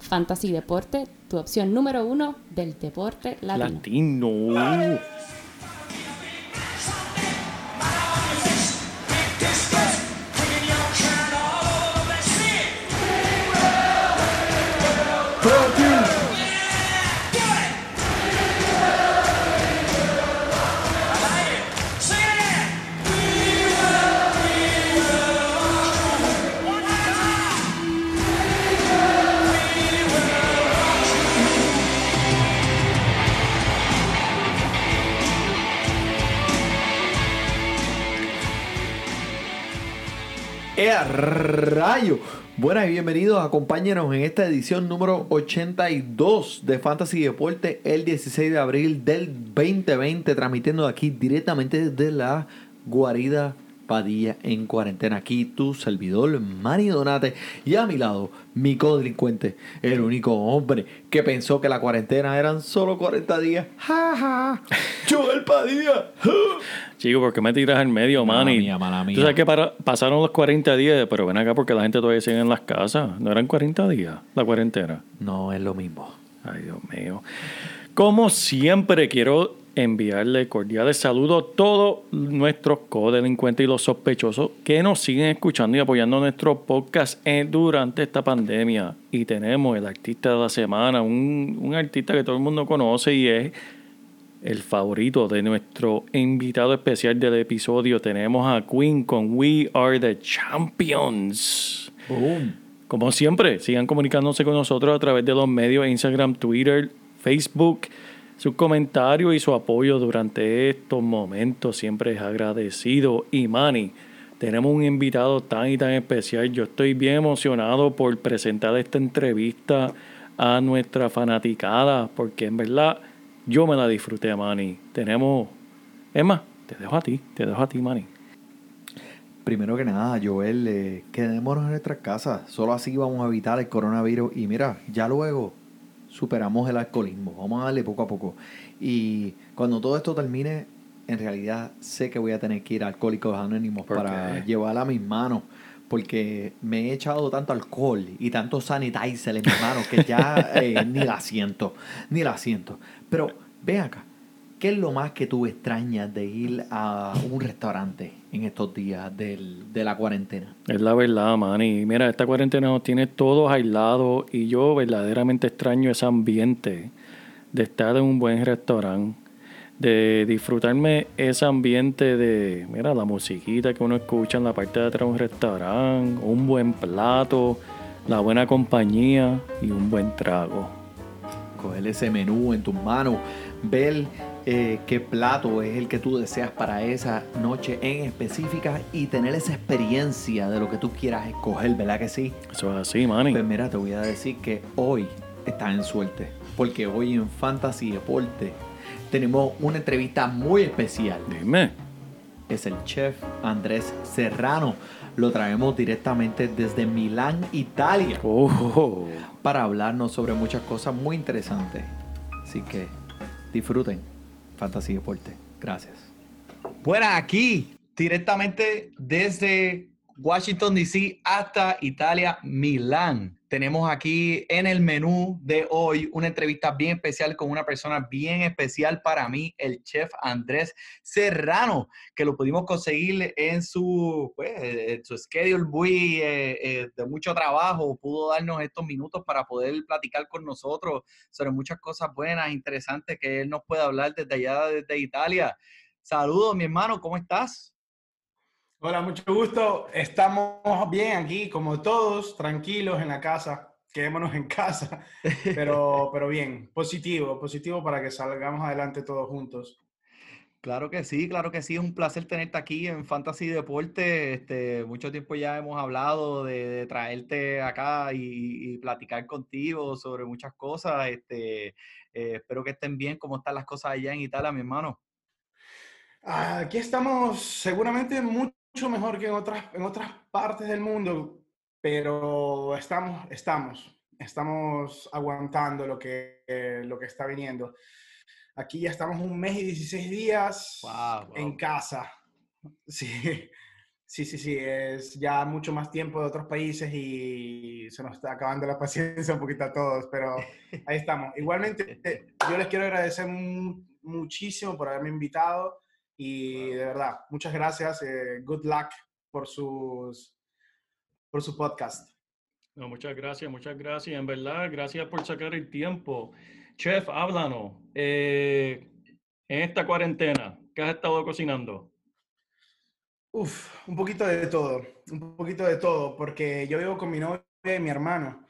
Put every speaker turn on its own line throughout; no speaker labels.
Fantasy Deporte, tu opción número uno del deporte latino.
Latino. ¡Eh, rayo! Buenas y bienvenidos, acompáñenos en esta edición número 82 de Fantasy Deporte el 16 de abril del 2020, transmitiendo aquí directamente desde la guarida Padilla en cuarentena. Aquí tu servidor, Mari Donate. Y a mi lado, mi codelincuente, el único hombre que pensó que la cuarentena eran solo 40 días. ¡Ja, ja! ¡Joel Padilla!
Chico, ¿por qué me tiras en medio,
Mala
man?
mía, mala mía.
Tú sabes que para- pasaron los 40 días, pero ven acá porque la gente todavía sigue en las casas. ¿No eran 40 días la cuarentena?
No es lo mismo.
Ay, Dios mío. Como siempre, quiero enviarle cordiales saludos a todos nuestros codelincuentes y los sospechosos que nos siguen escuchando y apoyando nuestro podcast eh, durante esta pandemia. Y tenemos el artista de la semana, un, un artista que todo el mundo conoce y es el favorito de nuestro invitado especial del episodio. Tenemos a Queen con We Are the Champions.
Boom.
Como siempre, sigan comunicándose con nosotros a través de los medios Instagram, Twitter, Facebook. Sus comentarios y su apoyo durante estos momentos siempre es agradecido. Y Manny, tenemos un invitado tan y tan especial. Yo estoy bien emocionado por presentar esta entrevista a nuestra fanaticada, porque en verdad yo me la disfruté, Manny. Tenemos. Es más, te dejo a ti, te dejo a ti, Manny.
Primero que nada, Joel, eh, quedémonos en nuestras casas. Solo así vamos a evitar el coronavirus. Y mira, ya luego superamos el alcoholismo. Vamos a darle poco a poco. Y cuando todo esto termine, en realidad sé que voy a tener que ir a Alcohólicos Anónimos
¿Por
para llevarla a mis manos. Porque me he echado tanto alcohol y tanto sanitizer en mis manos que ya eh, ni la siento. Ni la siento. Pero ven acá. ¿Qué es lo más que tú extrañas de ir a un restaurante en estos días del- de la cuarentena?
Es la verdad, man. Y mira, esta cuarentena nos tiene todos aislados y yo verdaderamente extraño ese ambiente de estar en un buen restaurante, de disfrutarme ese ambiente de, mira, la musiquita que uno escucha en la parte de atrás de un restaurante, un buen plato, la buena compañía y un buen trago.
Coger ese menú en tus manos, ver eh, qué plato es el que tú deseas para esa noche en específica y tener esa experiencia de lo que tú quieras escoger, ¿verdad que sí?
Eso es así, man.
Pues mira, te voy a decir que hoy estás en suerte, porque hoy en Fantasy Deporte tenemos una entrevista muy especial.
Dime.
es el chef Andrés Serrano. Lo traemos directamente desde Milán, Italia,
Oh,
para hablarnos sobre muchas cosas muy interesantes. Así que disfruten Fantasy Deporte. Gracias.
Bueno, aquí, directamente desde Washington, D.C. hasta Italia, Milán. Tenemos aquí en el menú de hoy una entrevista bien especial con una persona bien especial para mí, el chef Andrés Serrano, que lo pudimos conseguir en su, pues, en su schedule muy eh, eh, de mucho trabajo. Pudo darnos estos minutos para poder platicar con nosotros sobre muchas cosas buenas, interesantes que él nos puede hablar desde allá, desde Italia. Saludos, mi hermano, ¿cómo estás?
Hola, mucho gusto. Estamos bien aquí, como todos, tranquilos en la casa. Quedémonos en casa, pero, pero bien, positivo, positivo para que salgamos adelante todos juntos.
Claro que sí, claro que sí. Es un placer tenerte aquí en Fantasy Deporte. Este, mucho tiempo ya hemos hablado de, de traerte acá y, y platicar contigo sobre muchas cosas. Este, eh, espero que estén bien. ¿Cómo están las cosas allá en Italia, mi hermano?
Aquí estamos seguramente mucho mejor que en otras, en otras partes del mundo, pero estamos, estamos, estamos aguantando lo que, lo que está viniendo. Aquí ya estamos un mes y 16 días en casa. Sí, sí, sí, sí, es ya mucho más tiempo de otros países y se nos está acabando la paciencia un poquito a todos, pero ahí estamos. Igualmente, yo les quiero agradecer muchísimo por haberme invitado y de verdad, muchas gracias. Eh, good luck por, sus, por su podcast.
No, muchas gracias, muchas gracias. En verdad, gracias por sacar el tiempo. Chef, háblanos. Eh, en esta cuarentena, ¿qué has estado cocinando?
Uf, un poquito de todo, un poquito de todo, porque yo vivo con mi novia y mi hermano.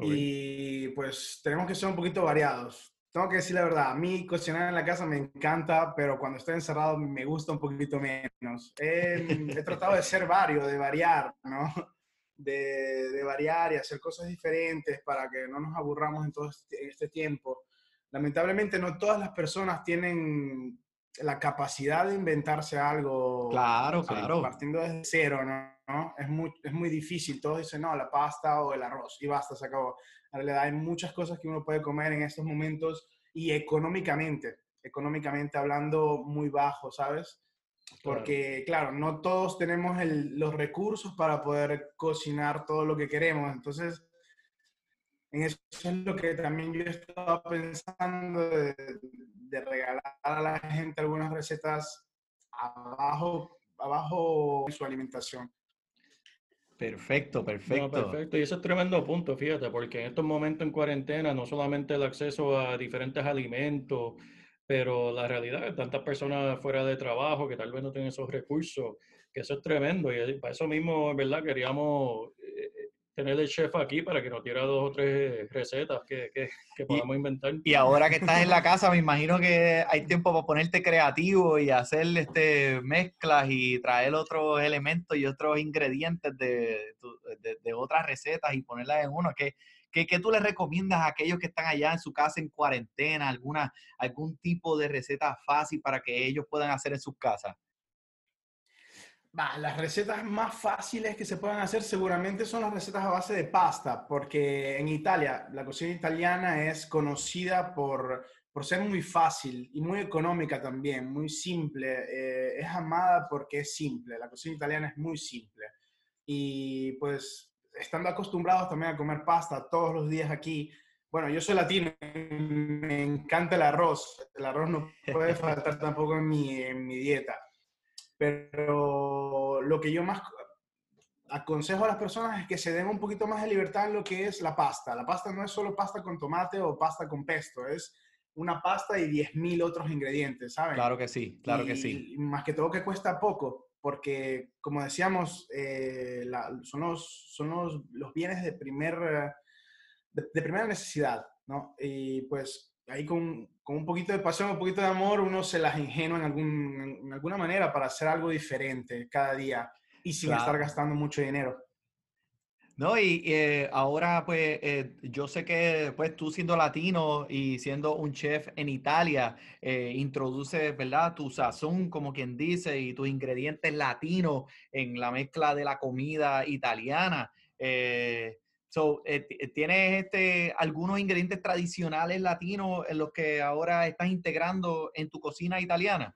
Y pues tenemos que ser un poquito variados tengo que decir la verdad, a mí cocinar en la casa me encanta, pero cuando estoy encerrado me gusta un poquito menos. He, tratado de ser varios, de variar, ¿no? De, de, variar y hacer cosas diferentes para que no nos aburramos en todo este, este tiempo. Lamentablemente no todas las personas tienen la capacidad de inventarse algo.
Claro, claro.
Partiendo desde cero, ¿no? Es, muy, es muy difícil. Todos dicen, no, la pasta o el arroz y basta, se acabó. En realidad hay muchas cosas que uno puede comer en estos momentos y económicamente, económicamente hablando muy bajo, ¿sabes? Porque, claro, no todos tenemos los recursos para poder cocinar todo lo que queremos. Entonces, en eso es lo que también yo estaba pensando de, de regalar a la gente algunas recetas abajo, abajo en su alimentación.
Perfecto, perfecto.
perfecto. Y ese es tremendo punto, fíjate, porque en estos momentos en cuarentena no solamente el acceso a diferentes alimentos, pero la realidad es tantas personas fuera de trabajo que tal vez no tienen esos recursos, que eso es tremendo. Y para eso mismo, en verdad, queríamos tener el chef aquí para que nos diera dos o tres recetas que, que, podamos inventar.
Y ahora que estás en la casa, me imagino que hay tiempo para ponerte creativo y hacer este, mezclas y traer otros elementos y otros ingredientes de, de, otras recetas y ponerlas en uno. ¿Qué, qué, qué tú les recomiendas a aquellos que están allá en su casa en cuarentena? Alguna, ¿Algún tipo de receta fácil para que ellos puedan hacer en sus casas?
Las recetas más fáciles que se puedan hacer seguramente son las recetas a base de pasta, porque en Italia la cocina italiana es conocida por, por ser muy fácil y muy económica también, muy simple. Eh, es amada porque es simple, la cocina italiana es muy simple. Y pues estando acostumbrados también a comer pasta todos los días aquí, bueno, yo soy latino, me encanta el arroz, el arroz no puede faltar tampoco en mi, en mi dieta pero lo que yo más aconsejo a las personas es que se den un poquito más de libertad en lo que es la pasta. La pasta no es solo pasta con tomate o pasta con pesto, es una pasta y 10.000 otros ingredientes, ¿saben?
Claro que sí, claro que sí.
más que todo que cuesta poco, porque como decíamos, eh, son, los, son los, los, bienes de, primer, de primera necesidad, ¿no? Y pues ahí con, con, un poquito de pasión, un poquito de amor, uno se las ingenua en, algún, en alguna manera para hacer algo diferente cada día y sin estar gastando mucho dinero.
No, y eh, ahora pues eh, yo sé que pues tú siendo latino y siendo un chef en Italia, eh, introduces, ¿verdad? Tu sazón, como quien dice, y tus ingredientes latinos en la mezcla de la comida italiana. Eh, So, eh, eh, ¿Tienes este, algunos ingredientes tradicionales latinos en los que ahora estás integrando en tu cocina italiana?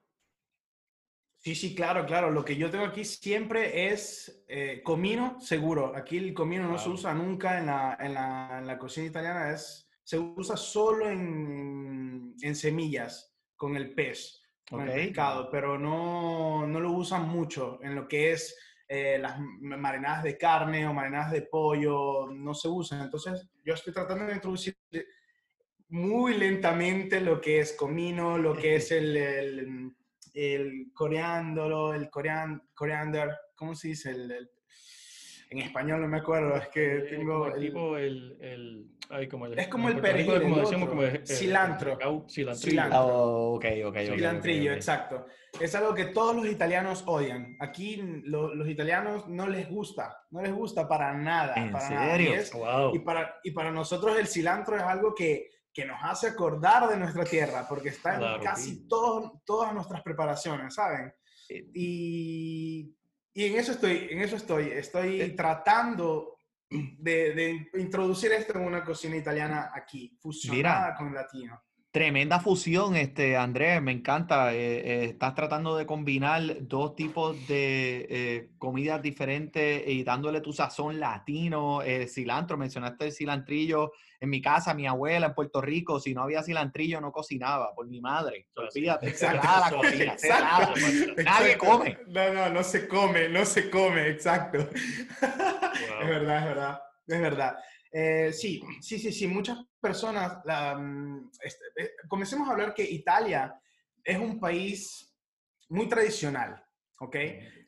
Sí, sí, claro, claro. Lo que yo tengo aquí siempre es eh, comino seguro. Aquí el comino no se usa nunca en la, en, la, en la, cocina italiana. Es, se usa solo en, en semillas, con el pez, con el pescado, pero no, no lo usan mucho en lo que es eh, las marinadas de carne o marinadas de pollo no se usan. Entonces, yo estoy tratando de introducir muy lentamente lo que es comino, lo que es el, el, el coriándolo, el coriander, ¿cómo se dice? el, en español no me acuerdo, es que tengo...
el, tipo el, el, ay, como
el, es como el perejil,
como decíamos, como
cilantro.
cilantrillo.
Oh, ok, ok,
Cilantrillo, exacto. Es algo que todos los italianos odian. Aquí los italianos no les gusta, no les gusta para nada.
¿En
para
serio?
Nada. Y, para, y para nosotros el cilantro es algo que, que nos hace acordar de nuestra tierra, porque está en
Claro,
casi
sí.
todo- todas nuestras preparaciones, ¿saben? Y, y en eso estoy, en eso estoy, estoy
Eh.
tratando de, de introducir esto en una cocina italiana aquí, fusionada con latino.
Tremenda fusión, este, Andrés, me encanta. eh, eh, estás tratando de combinar dos tipos de eh, comidas diferentes y dándole tu sazón latino, eh, cilantro, mencionaste el cilantrillo. En mi casa, mi abuela en Puerto Rico, si no había cilantrillo no cocinaba, por mi madre.
Así.
Olvídate, cerrada la cocina, cerrada. Nadie come.
No, no, no se come, no se come, exacto. Es verdad, es verdad, es verdad. Eh, sí, sí, sí, sí, muchas personas, la, mm, este, eh, comencemos a hablar que Italia es un país muy tradicional, ¿ok?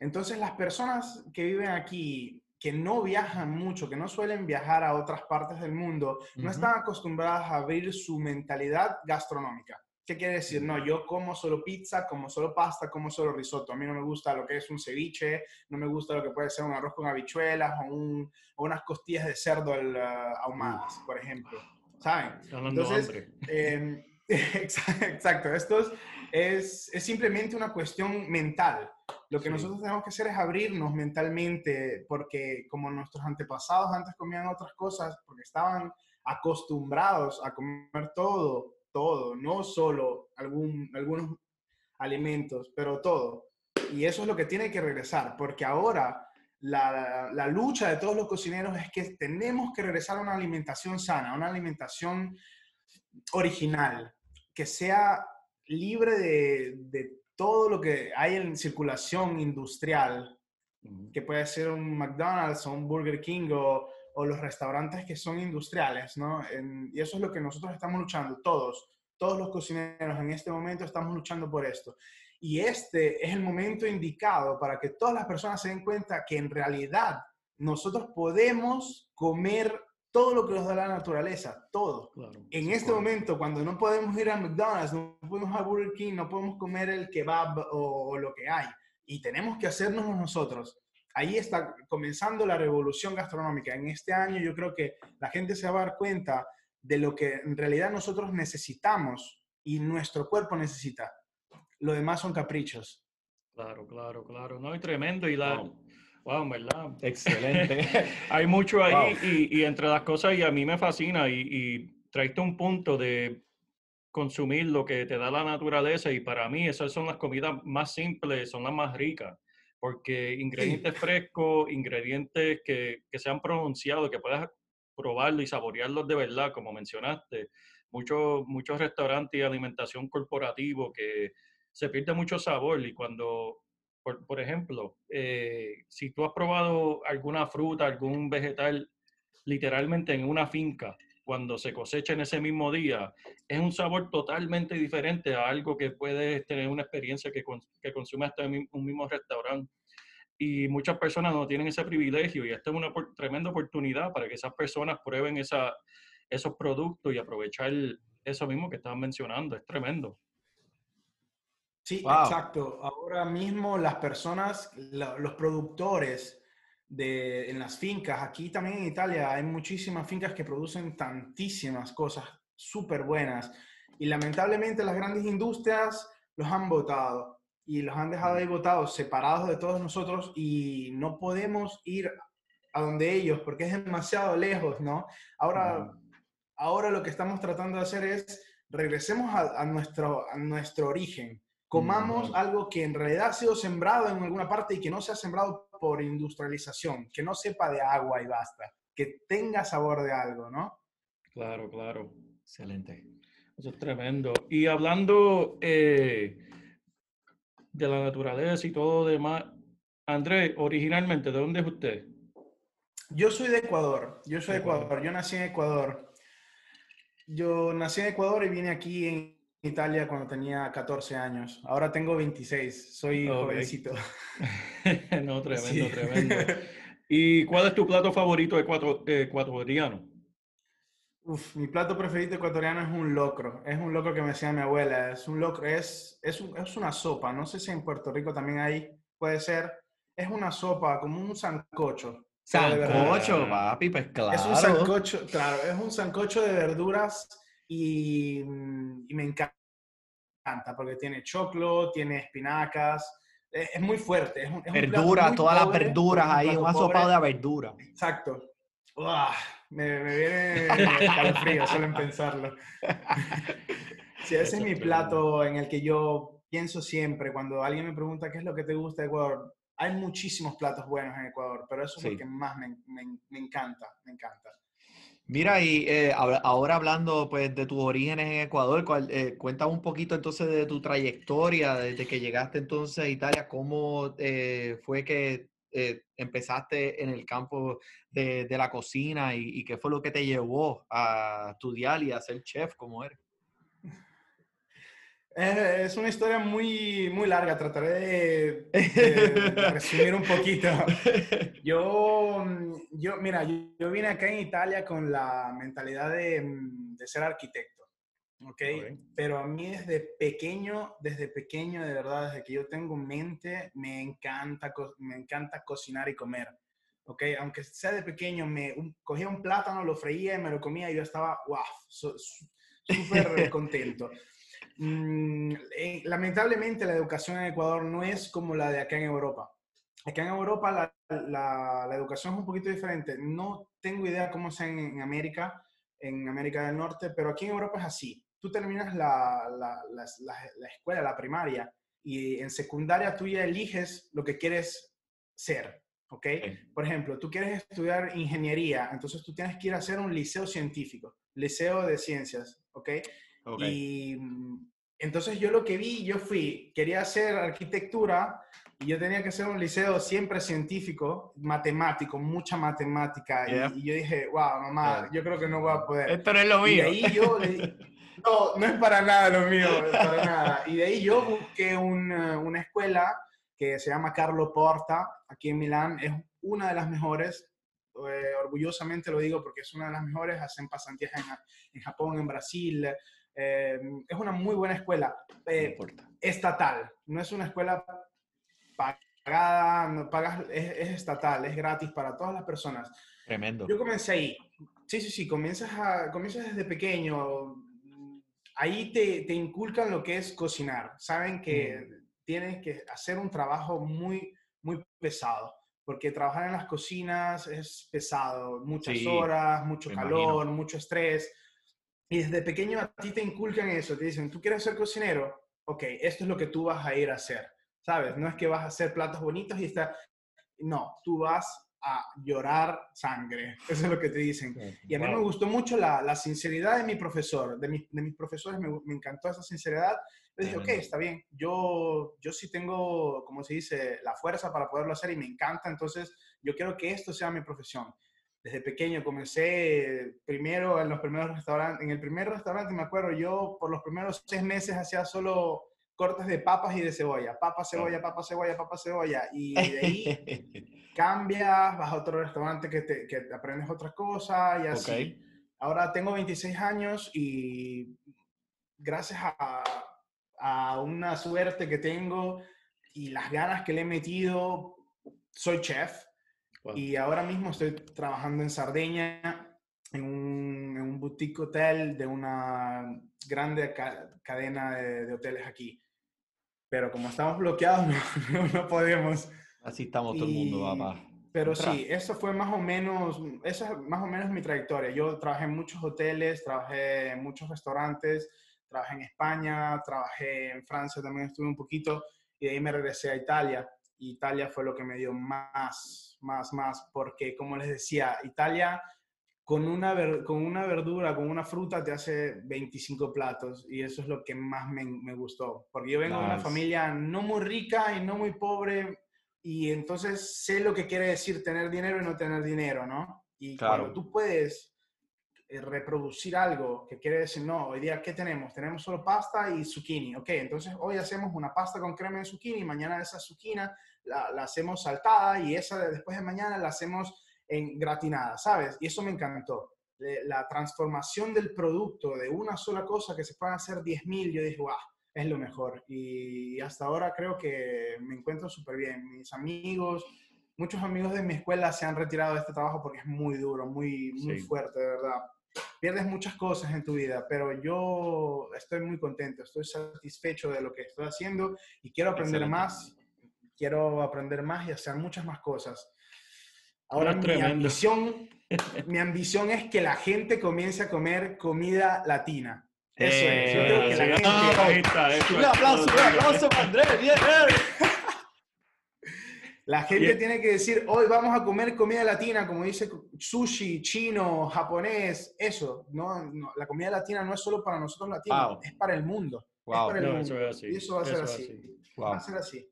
Entonces las personas que viven aquí, que no viajan mucho, que no suelen viajar a otras partes del mundo, no están acostumbradas a abrir su mentalidad gastronómica. ¿Qué quiere decir? No, yo como solo pizza, como solo pasta, como solo risotto. A mí no me gusta lo que es un ceviche, no me gusta lo que puede ser un arroz con habichuelas o, un- o unas costillas de cerdo al, ah, ahumadas, por ejemplo. ¿Saben? Entonces, eh, exa- exacto, esto es, es, es simplemente una cuestión mental. Lo que
Sí.
nosotros tenemos que hacer es abrirnos mentalmente, porque como nuestros antepasados antes comían otras cosas, porque estaban acostumbrados a comer todo, todo, no solo algún, algunos alimentos, pero todo. Y eso es lo que tiene que regresar, porque ahora la, la lucha de todos los cocineros es que tenemos que regresar a una alimentación sana, a una alimentación original, que sea libre de, de todo lo que hay en circulación industrial, que puede ser un McDonald's o un Burger King o, o los restaurantes que son industriales, ¿no? En- y eso es lo que nosotros estamos luchando, todos, todos los cocineros en este momento estamos luchando por esto. Y este es el momento indicado para que todas las personas se den cuenta que en realidad nosotros podemos comer todo lo que nos da la naturaleza, todo.
Claro.
En este
claro.
momento, cuando no podemos ir a McDonald's, no podemos ir a Burger King, no podemos comer el kebab o, o lo que hay, y tenemos que hacernos nosotros. Ahí está comenzando la revolución gastronómica. En este año yo creo que la gente se va a dar cuenta de lo que en realidad nosotros necesitamos y nuestro cuerpo necesita. Lo demás son caprichos.
Claro, claro, claro. No, y tremendo. Y la.
Wow.
Wow, verdad.
Excelente.
Hay mucho ahí
Wow.
y, y entre las cosas, y a mí me fascina, y, y traiste un punto de consumir lo que te da la naturaleza, y para mí esas son las comidas más simples, son las más ricas, porque ingredientes frescos, ingredientes que, que sean pronunciados, que puedas probarlo y saborearlos de verdad, como mencionaste. Muchos, muchos restaurantes y alimentación corporativo que se pierde mucho sabor y cuando por, por ejemplo, eh, si tú has probado alguna fruta, algún vegetal literalmente en una finca, cuando se cosecha en ese mismo día, es un sabor totalmente diferente a algo que puedes tener una experiencia que, que consume hasta en un mismo restaurante. Y muchas personas no tienen ese privilegio y esta es una tremenda oportunidad para que esas personas prueben esa, esos productos y aprovechar eso mismo que estaban mencionando. Es tremendo.
Sí,
Wow.
exacto. Ahora mismo las personas, la- los productores de, en las fincas, aquí también en Italia hay muchísimas fincas que producen tantísimas cosas súper buenas y lamentablemente las grandes industrias los han botado y los han dejado ahí botados, separados de todos nosotros y no podemos ir a donde ellos porque es demasiado lejos, ¿no? Ahora, ahora lo que estamos tratando de hacer es regresemos a, a nuestro, a nuestro origen. Comamos
Ujú.
algo que en realidad ha sido sembrado en alguna parte y que no sea sembrado por industrialización, que no sepa de agua y basta, que tenga sabor de algo, ¿no?
Claro, claro.
Excelente.
Eso es tremendo. Y hablando eh, de la naturaleza y todo lo demás, Andrés, originalmente, ¿de dónde es usted?
Yo soy de Ecuador, yo soy de
Ecuador.
Ecuador, yo nací en Ecuador. Yo nací en Ecuador y vine aquí en Italia cuando tenía 14 años. Ahora tengo 26, soy jovencito.
no, tremendo,
Sí.
tremendo. ¿Y cuál es tu plato favorito ecuato- ecuatoriano?
Uf, mi plato preferido ecuatoriano es un locro. Es un locro que me decía mi abuela. Es un locro, es, es, un- es una sopa. No sé si en Puerto Rico también hay, puede ser. Es una sopa, como un sancocho.
Sancocho, papi, pues claro.
Es un sancocho, claro, es un sancocho de verduras y, mm, y me encanta porque tiene choclo, tiene espinacas, es, es muy fuerte. Es un, es un muy
todas las verduras ahí, un asopado de verdura.
Exacto. Uah, me, me viene escalofrío solo en pensarlo. Sí, ese es mi plato en el que yo pienso siempre cuando alguien me pregunta qué es lo que te gusta de Ecuador. Hay muchísimos platos buenos en Ecuador, pero eso es
Sí.
lo que más me, me- me encanta, me encanta.
Mira, y eh, ahora hablando pues de tus orígenes en Ecuador, cuál- eh, cuéntame un poquito entonces de tu trayectoria desde que llegaste entonces a Italia, cómo eh, fue que eh, empezaste en el campo de, de la cocina y, y qué fue lo que te llevó a estudiar y a ser chef como eres.
Eh, Es una historia muy, muy larga, trataré de, de- de resumir un poquito. Yo, mm, yo, mira, yo, yo vine acá en Italia con la mentalidad de, mm, de ser arquitecto, ¿ok?
Ok.
Pero a mí desde pequeño, desde pequeño, de verdad, desde que yo tengo mente, me encanta, me encanta cocinar y comer, ¿ok? Aunque sea de pequeño, me un- cogía un plátano, lo freía y me lo comía y yo estaba, wow, so- súper contento. Mm, eh, lamentablemente la educación en Ecuador no es como la de acá en Europa. Acá en Europa la, la- la educación es un poquito diferente. No tengo idea cómo es en, en América, en América del Norte, pero aquí en Europa es así. Tú terminas la escuela, la primaria, y en secundaria tú ya eliges lo que quieres ser, ¿ok? Por ejemplo, tú quieres estudiar ingeniería, entonces tú tienes que ir a hacer un liceo científico, liceo de ciencias, ¿ok?
Ok.
Y mm, entonces yo lo que vi, yo fui, quería hacer arquitectura y yo tenía que hacer un liceo siempre científico, matemático, mucha matemática. y-
Yeah.
Y, yo dije, wow, mamá,
Yeah.
yo creo que no voy a poder.
Esto no es lo
Y de
mío.
ahí yo, no, no es para nada lo mío, para nada. Y de ahí yo busqué una, una escuela que se llama Carlo Porta, aquí en Milán, es una de las mejores, eh, orgullosamente lo digo porque es una de las mejores, hacen pasantías en, en Japón, en Brasil, eh, es una muy buena escuela, eh, estatal, no es una escuela pagada, no pagas, es, es estatal, es gratis para todas las personas.
Tremendo.
Yo comencé ahí. Sí, sí, sí, comienzas, a, comienzas desde pequeño. Ahí te, te inculcan lo que es cocinar. Saben que tienes que hacer un trabajo muy, muy pesado, porque trabajar en las cocinas es pesado, muchas
Sí,
horas, mucho calor, mucho estrés. Y desde pequeño a ti te inculcan eso, te dicen, ¿tú quieres ser cocinero? Ok, esto es lo que tú vas a ir a hacer, ¿sabes? No es que vas a hacer platos bonitos y está... No, tú vas a llorar sangre, eso es lo que te dicen. Y a mí me gustó mucho la, la sinceridad de mi profesor, de, mi- de mis profesores, me, me encantó esa sinceridad. Yo dije, ok, está bien, yo, yo sí tengo, como se dice, la fuerza para poderlo hacer y me encanta, entonces yo quiero que esto sea mi profesión. Desde pequeño comencé primero en los primeros restaurantes, en el primer restaurante me acuerdo, yo por los primeros seis meses hacía solo cortes de papas y de cebolla, papa, cebolla, papa, cebolla, papa, cebolla, y de ahí cambias, vas a otro restaurante que te, que te aprendes otra cosa y así. Ahora tengo 26 años y gracias a, a una suerte que tengo y las ganas que le he metido, soy chef.
Wow.
Y ahora mismo estoy trabajando en Sardeña, en un, en un boutique hotel de una grande ca- cadena de, de hoteles aquí. Pero como estamos bloqueados, no, no- podemos.
Así estamos todo el mundo,
Y-
papá.
Pero
Entra.
sí, eso fue más o menos, esa es más o menos mi trayectoria. Yo trabajé en muchos hoteles, trabajé en muchos restaurantes, trabajé en España, trabajé en Francia también estuve un poquito y de ahí me regresé a Italia. Italia fue lo que me dio más, más, más, porque como les decía, Italia con una, ver- con una verdura, con una fruta te hace 25 platos y eso es lo que más me, me gustó. Porque yo vengo de una familia no muy rica y no muy pobre, y entonces sé lo que quiere decir tener dinero y no tener dinero, ¿no? Y
Claro.
cuando tú puedes reproducir algo que quiere decir, no, hoy día, ¿qué tenemos? Tenemos solo pasta y zucchini. Ok, entonces hoy hacemos una pasta con crema de zucchini, mañana esa zucchini la, la hacemos saltada y esa de después de mañana la hacemos en gratinada, ¿sabes? Y eso me encantó. Eh, La transformación del producto de una sola cosa que se pueden hacer 10.000, yo dije, wow, es lo mejor. Y hasta ahora creo que me encuentro súper bien. Mis amigos, muchos amigos de mi escuela se han retirado de este trabajo porque es muy duro, muy, muy
Sí.
fuerte, de verdad. Pierdes muchas cosas en tu vida, pero yo estoy muy contento, estoy satisfecho de lo que estoy haciendo y quiero aprender
Excelente.
más, quiero aprender más y hacer muchas más cosas. Ahora
Ah,
mi
tremendo.
ambición, mi ambición es que la gente comience a comer comida latina. Eso es. Yo
Eh,
creo que la
sí,
gente-
ah, ahí está, eso
Un aplauso, un aplauso para Andrés. Bien.
La gente
Bien.
tiene que decir, hoy vamos a comer comida latina, como dice sushi, chino, japonés, eso. No, no, la comida latina no es solo para nosotros latinos,
Wow.
es para el mundo.
Wow.
Es para el
No,
mundo.
eso es así,
Y eso va a ser
eso es
así.
así.
Va
Wow.
a ser así.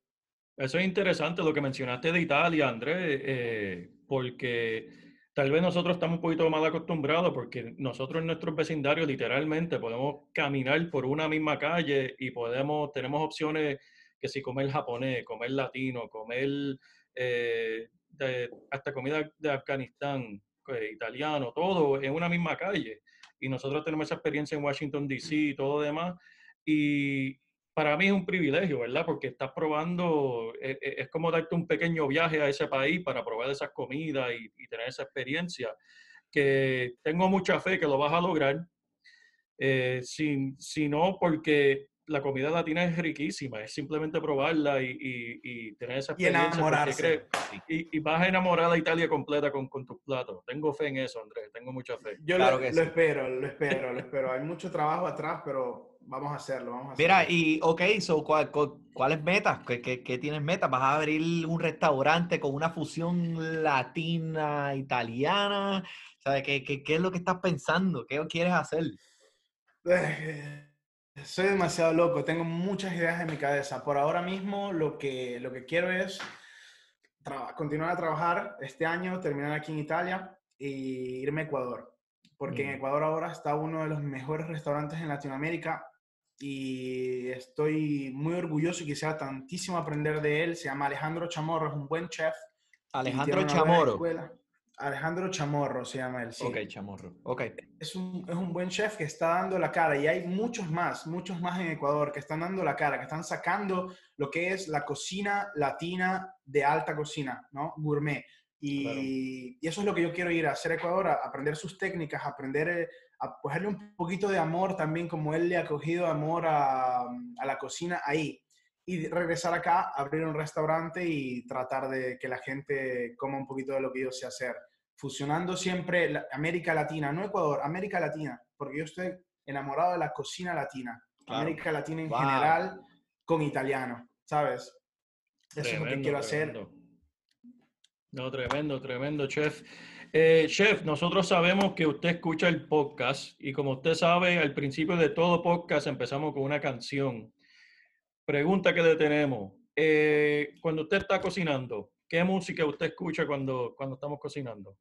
Eso es interesante lo que mencionaste de Italia, Andrés, eh, porque tal vez nosotros estamos un poquito mal acostumbrados porque nosotros en nuestros vecindarios literalmente podemos caminar por una misma calle y podemos, tenemos opciones que si comer japonés, comer latino, comer eh, de- hasta comida de Afganistán, eh, italiano, todo en una misma calle. Y nosotros tenemos esa experiencia en Washington, D.C. y todo demás. Y para mí es un privilegio, ¿verdad? Porque estás probando, eh, eh, es como darte un pequeño viaje a ese país para probar esas comidas y, y tener esa experiencia, que tengo mucha fe que lo vas a lograr, eh, si, si no porque la comida latina es riquísima, es simplemente probarla y, y- y tener esa
Y
experiencia. porque
enamorarse.
y, y vas a enamorar a la Italia completa con, con tus platos. Tengo fe en eso, Andrés, tengo mucha fe.
Yo
Claro
lo,
que
lo
sí.
espero, lo espero, lo espero. Hay mucho trabajo atrás, pero vamos a hacerlo, vamos a hacerlo.
Mira, y ok, so, ¿cuál, cuál- ¿cuáles metas? ¿Qué, qué, qué tienes metas? ¿Vas a abrir un restaurante con una fusión latina, italiana? ¿Sabes? ¿Qué, qué, qué es lo que estás pensando? ¿Qué quieres hacer?
Soy demasiado loco, tengo muchas ideas en mi cabeza. Por ahora mismo lo que, lo que quiero es continuar a trabajar este año, terminar aquí en Italia y irme a Ecuador. Porque en
Mm.
Ecuador ahora está uno de los mejores restaurantes en Latinoamérica y estoy muy orgulloso y quisiera tantísimo aprender de él. Se llama Alejandro Chamorro, es un buen chef.
Alejandro Chamorro.
Alejandro Chamorro se llama él, sí
Ok, Chamorro. Ok.
es un, es un buen chef que está dando la cara y hay muchos más, muchos más en Ecuador que están dando la cara, que están sacando lo que es la cocina latina de alta cocina, ¿no? Gourmet. Y, y eso es lo que yo quiero ir a hacer a Ecuador, a aprender sus técnicas, a aprender eh, a cogerle un poquito de amor también, como él le ha cogido amor a, a la cocina ahí. Y regresar acá, abrir un restaurante y tratar de que la gente coma un poquito de lo que yo sé hacer fusionando siempre la- América Latina, no Ecuador, América Latina, porque yo estoy enamorado de la cocina latina,
Claro.
América Latina en
Wow.
general, con italiano, ¿sabes? Eso es lo que
Tremendo,
quiero hacer.
tremendo. No, tremendo, tremendo, chef. Eh, chef, nosotros sabemos que usted escucha el podcast y como usted sabe, al principio de todo podcast empezamos con una canción. Pregunta que le tenemos. eh, cuando usted está cocinando, ¿qué música usted escucha cuando, cuando estamos cocinando?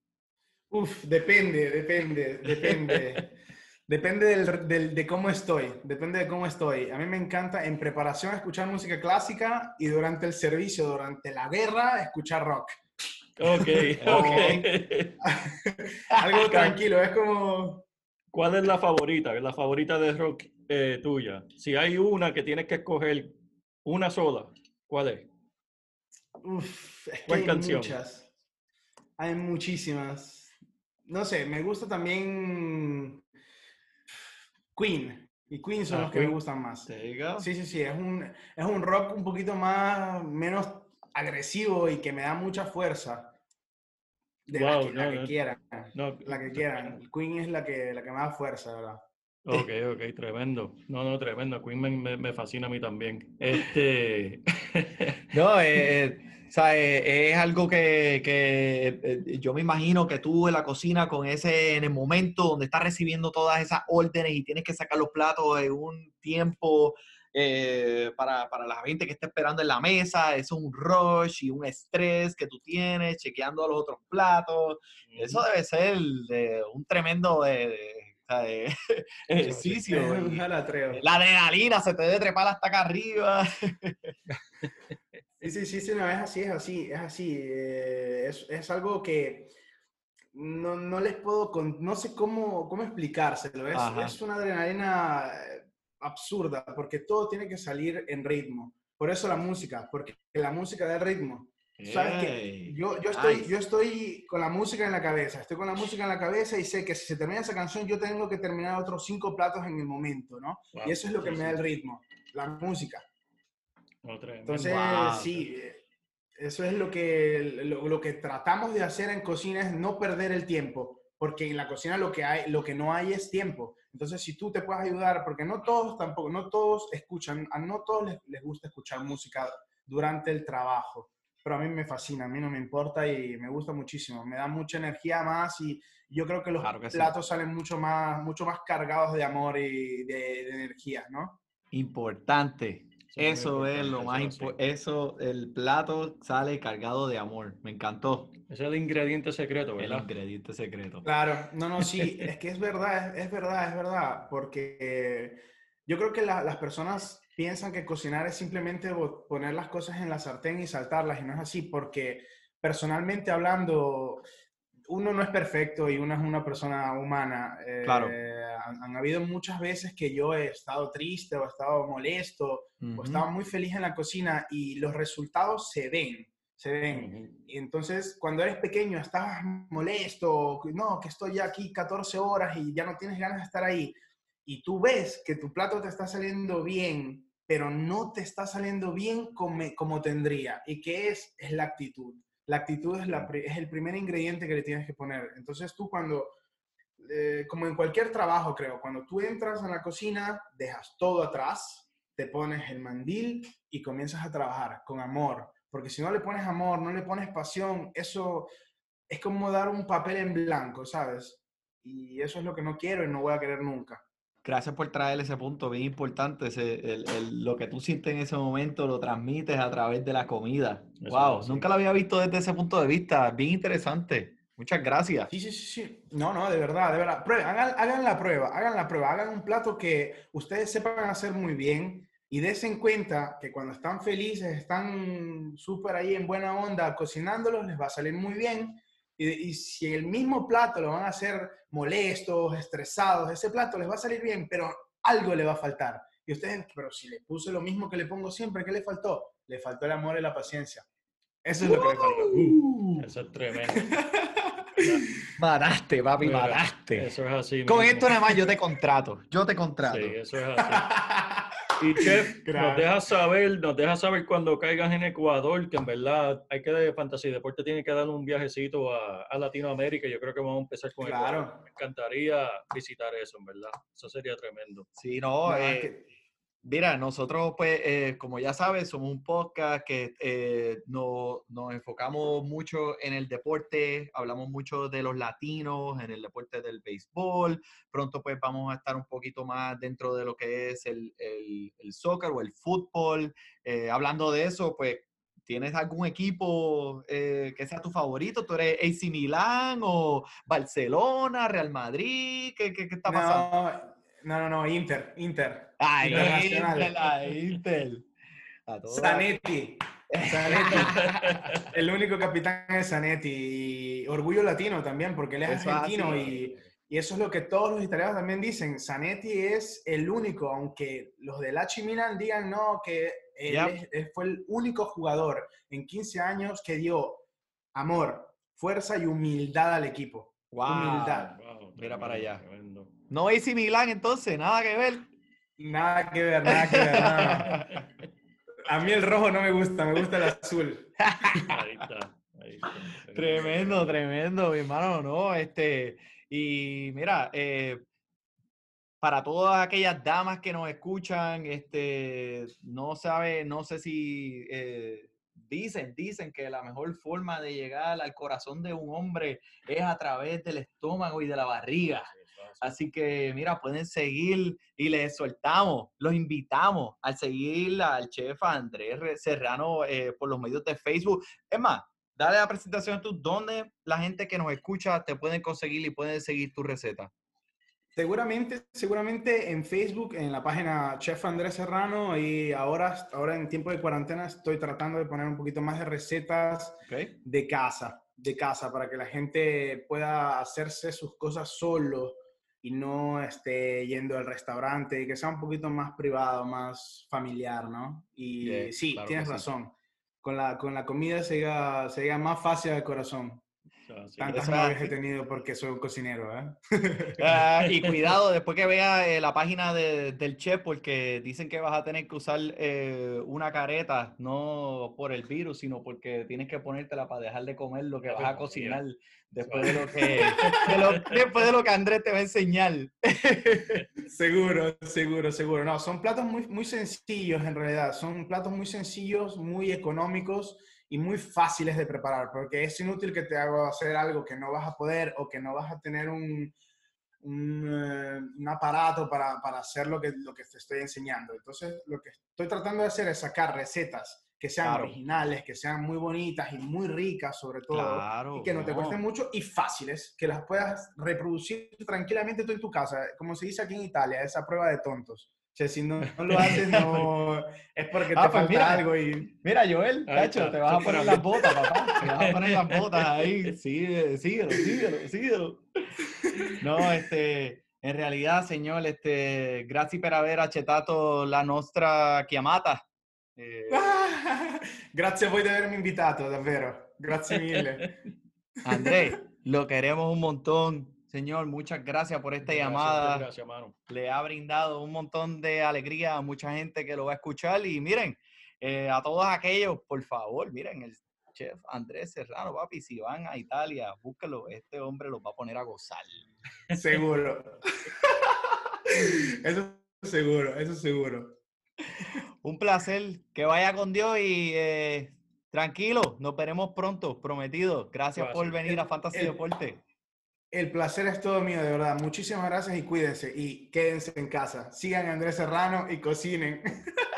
Uf, depende, depende, depende. depende del- del- de cómo estoy, depende de cómo estoy. A mí me encanta en preparación escuchar música clásica y durante el servicio, durante la guerra, escuchar rock.
Ok, ok.
Algo tranquilo, es como...
¿Cuál es la favorita? La favorita de rock eh, tuya. Si hay una que tienes que escoger una sola, ¿cuál es?
Uf, es que
¿Cuál
hay
canción?
muchas. Hay muchísimas. No sé, me gusta también Queen. Y Queen son
Ah,
los que me gustan más. Sí, sí, sí. Es un, es un rock un poquito más, menos agresivo y que me da mucha fuerza. De la
Wow,
que, la que
no.
quieran.
No,
La que quieran. Queen es la que, la que me da fuerza, ¿verdad?
Ok, ok, tremendo. No, no, tremendo. Queen me, me- fascina a mí también. Este.
No, eh, eh, o sea, eh, es algo que, que, eh, yo me imagino que tú en la cocina con ese, en el momento donde estás recibiendo todas esas órdenes y tienes que sacar los platos en un tiempo eh, para, para la gente que está esperando en la mesa, eso es un rush y un estrés que tú tienes chequeando los otros platos. Eso debe ser de un tremendo de, de- de ejercicio.
Jalatreo.
La adrenalina se te debe trepar hasta acá arriba.
Sí, sí, sí, sí, no, es así, es así, es así. eh, es, es algo que no, no les puedo, con- no sé cómo, cómo explicárselo. Es, es una adrenalina eh, absurda, porque todo tiene que salir en ritmo. Por eso la música, porque la música da ritmo. Sabes
Ey,
yo, yo, estoy,
nice.
yo estoy con la música en la cabeza, estoy con la música en la cabeza y sé que si se termina esa canción yo tengo que terminar otros cinco platos en el momento, ¿no?
Wow.
Y eso es lo que me da el ritmo, la música. Entonces,
Wow.
sí, eh, eso es lo que, lo, lo que tratamos de hacer en cocina es no perder el tiempo, porque en la cocina lo que, hay, lo que no hay es tiempo. Entonces, si tú te puedes ayudar, porque no todos tampoco, no todos escuchan, a no todos les, les gusta escuchar música durante el trabajo, pero a mí me fascina, a mí no me importa y me gusta muchísimo, me da mucha energía más y yo creo que los
Claro que sí.
platos salen mucho más, mucho más cargados de amor y de, de energía, ¿no?
Importante.
Eso
Eso
es
lo más importante. Eso, el plato sale cargado de amor. Me encantó.
Ese es el ingrediente secreto,
El
¿verdad?
ingrediente secreto.
Claro, no, no, sí, es que es verdad, es, es verdad, es verdad, porque eh, yo creo que la- las personas piensan que cocinar es simplemente poner las cosas en la sartén y saltarlas, y no es así, porque personalmente hablando, uno no es perfecto y uno es una persona humana. eh,
Claro.
Han, han habido muchas veces que yo he estado triste o he estado molesto o
Ujú.
estaba muy feliz en la cocina y los resultados se ven, se ven.
Ujú.
Y entonces, cuando eres pequeño, estás molesto, no, que estoy ya aquí 14 horas y ya no tienes ganas de estar ahí. Y tú ves que tu plato te está saliendo bien, pero no te está saliendo bien como, como tendría. ¿Y qué es? Es la actitud. La actitud es, la, es el primer ingrediente que le tienes que poner. Entonces tú cuando, eh, como en cualquier trabajo creo, cuando tú entras a la cocina, dejas todo atrás, te pones el mandil y comienzas a trabajar con amor. Porque si no le pones amor, no le pones pasión, eso es como dar un papel en blanco, ¿sabes? Y eso es lo que no quiero y no voy a querer nunca.
Gracias por traer ese punto bien importante. ese- el- el- lo que tú sientes en ese momento lo transmites a través de la comida.
Eso
wow, nunca lo había visto desde ese punto de vista. Bien interesante. Muchas gracias.
Sí, sí, sí, sí. No, no, de verdad, de verdad. Prueben, hagan, hagan la prueba, hagan la prueba, hagan un plato que ustedes sepan hacer muy bien y des en cuenta que cuando están felices, están súper ahí en buena onda cocinándolos, les va a salir muy bien. Y, y si el mismo plato lo van a hacer molestos, estresados, ese plato les va a salir bien, pero algo le va a faltar. Y ustedes, pero si le puse lo mismo que le pongo siempre, ¿qué le faltó? Le faltó el amor y la paciencia. Eso es lo que le faltó.
Uh,
Eso es tremendo.
mataste, papi,
Mira,
mataste.
Eso es así.
Con
mismo.
esto nada más yo te contrato. Yo te contrato.
Sí, eso es así. Y Chef, nos deja saber, nos deja saber cuando caigas en Ecuador, que en verdad hay que, Fantasy Deporte tiene que dar un viajecito a, a Latinoamérica. Yo creo que vamos a empezar con
Claro.
Ecuador. Me encantaría visitar eso, en verdad. Eso sería tremendo.
Sí, no,
No,
eh,
es que-
Mira, nosotros, pues, eh, como ya sabes, somos un podcast que eh, no- nos enfocamos mucho en el deporte, hablamos mucho de los latinos, en el deporte del béisbol. Pronto, pues, vamos a estar un poquito más dentro de lo que es el, el- el soccer o el fútbol. Eh, hablando de eso, pues, ¿tienes algún equipo eh, que sea tu favorito? ¿Tú eres AC Milán o Barcelona, Real Madrid? ¿Qué, qué- qué está pasando?
No, no, no, Inter, Inter.
Ay,
Internacional.
A todas.
Zanetti. Zanetti. El único capitán es Zanetti. Y orgullo latino también, porque él es argentino y, y eso es lo que todos los italianos también dicen. Zanetti es el único, aunque los del AC Milan digan no, que él,
Yep.
él fue el único jugador en 15 años que dio amor, fuerza y humildad al equipo.
Wow.
Humildad.
Wow,
Mira para allá. No AC Milán, entonces, nada que ver.
Nada que ver, nada que ver. no. A mí el rojo no me gusta, me gusta el azul.
Ahí está. Ahí está.
Tremendo, tremendo, mi hermano, ¿no? Este, y mira, eh, para todas aquellas damas que nos escuchan, este, no sabe, no sé si eh, dicen, dicen que la mejor forma de llegar al corazón de un hombre es a través del estómago y de la barriga. Así que, mira, pueden seguir y les soltamos, los invitamos a seguir al chef Andrés Serrano eh, por los medios de Facebook. Es más, dale la presentación a tú, donde la gente que nos escucha te pueden conseguir y pueden seguir tu receta.
Seguramente, seguramente en Facebook, en la página Chef Andrés Serrano, y ahora, ahora en tiempo de cuarentena estoy tratando de poner un poquito más de recetas de casa, de casa, para que la gente pueda hacerse sus cosas solo y no esté yendo al restaurante que sea un poquito más privado, más familiar, ¿no? Y sí,
claro
tienes
sí.
razón. con la, con la comida se llega, se llega más fácil al corazón. Tantas novias he tenido porque soy un cocinero, ¿eh?
Ah, y cuidado, después que vea eh, la página de, del chef, porque dicen que vas a tener que usar eh, una careta, no por el virus, sino porque tienes que ponértela para dejar de comer lo que vas a cocinar después de lo que, después de lo que Andrés te va a enseñar.
seguro, seguro, seguro. No, son platos muy, muy sencillos en realidad. Son platos muy sencillos, muy económicos y muy fáciles de preparar, porque es inútil que te haga hacer algo que no vas a poder o que no vas a tener un, un, eh, aparato para, para, hacer lo que, lo que te estoy enseñando. Entonces, lo que estoy tratando de hacer es sacar recetas que sean originales, que sean muy bonitas y muy ricas sobre todo, y que no te cuesten mucho y fáciles, que las puedas reproducir tranquilamente tú en tu casa, como se dice aquí en Italia, esa prueba de tontos. O sea, si no, lo haces, no es porque ah, te pues falta algo y...
Mira, Joel, cacho, te vas a poner las botas, papá. Te vas a poner las botas ahí. Sí, síguelo, síguelo, síguelo. No, este... En realidad, señor, este, grazie per aver accettato la nostra chiamata.
Eh... grazie a voi di avermi invitato, davvero. Grazie mille.
André, lo queremos un montón. Señor, muchas gracias por esta llamada. Gracias, mano. Le ha brindado un montón de alegría a mucha gente que lo va a escuchar. Y miren, eh, a todos aquellos, por favor, miren, el chef Andrés Serrano, papi, si van a Italia, búsquelo. Este hombre los va a poner a gozar.
Seguro. eso seguro, eso seguro.
Un placer. Que vaya con Dios y eh, tranquilo, nos veremos pronto, prometido. Gracias, por venir a Fantasy Deporte.
El placer es todo mío, de verdad. Muchísimas gracias y cuídense y quédense en casa. Sigan a Andrés Serrano y cocinen.